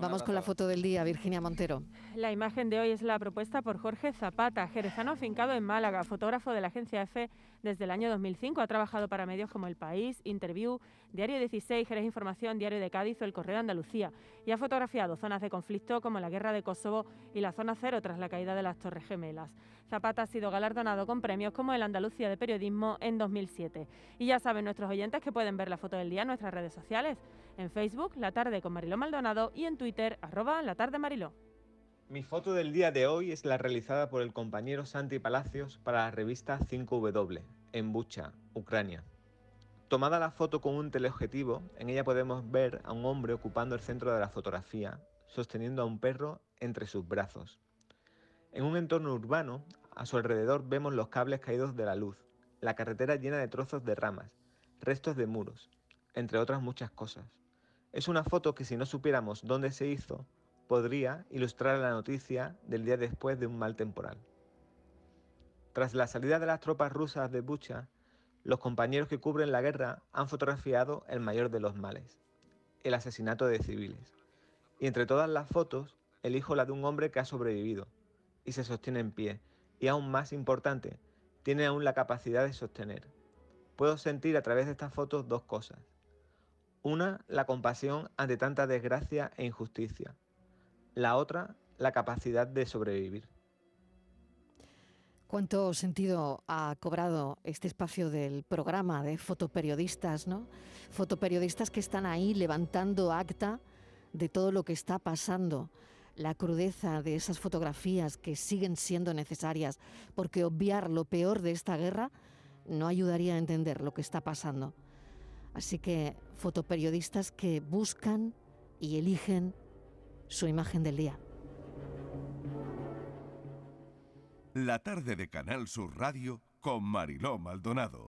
Vamos con la foto del día, Virginia Montero. La imagen de hoy es la propuesta por Jorge Zapata, jerezano afincado en Málaga, fotógrafo de la agencia EFE desde el año 2005. Ha trabajado para medios como El País, Interview, Diario 16, Jerez Información, Diario de Cádiz o El Correo de Andalucía. Y ha fotografiado zonas de conflicto como la guerra de Kosovo y la zona cero tras la caída de las Torres Gemelas. Zapata ha sido galardonado con premios como el Andalucía de Periodismo en 2007. Y ya saben nuestros oyentes que pueden ver la foto del día en nuestras redes sociales. En Facebook, La Tarde con Mariló Maldonado y en Twitter, arroba La Tarde Mariló. Mi foto del día de hoy es la realizada por el compañero Santi Palacios para la revista 5W, en Bucha, Ucrania. Tomada la foto con un teleobjetivo, en ella podemos ver a un hombre ocupando el centro de la fotografía, sosteniendo a un perro entre sus brazos. En un entorno urbano, a su alrededor vemos los cables caídos de la luz, la carretera llena de trozos de ramas, restos de muros, entre otras muchas cosas. Es una foto que si no supiéramos dónde se hizo, podría ilustrar la noticia del día después de un mal temporal. Tras la salida de las tropas rusas de Bucha, los compañeros que cubren la guerra han fotografiado el mayor de los males, el asesinato de civiles. Y entre todas las fotos, elijo la de un hombre que ha sobrevivido y se sostiene en pie, y aún más importante, tiene aún la capacidad de sostener. Puedo sentir a través de estas fotos dos cosas. Una, la compasión ante tanta desgracia e injusticia. La otra, la capacidad de sobrevivir. ¿Cuánto sentido ha cobrado este espacio del programa de fotoperiodistas, ¿no? Fotoperiodistas que están ahí levantando acta de todo lo que está pasando, la crudeza de esas fotografías que siguen siendo necesarias, porque obviar lo peor de esta guerra no ayudaría a entender lo que está pasando. Así que fotoperiodistas que buscan y eligen su imagen del día. La tarde de Canal Sur Radio con Mariló Maldonado.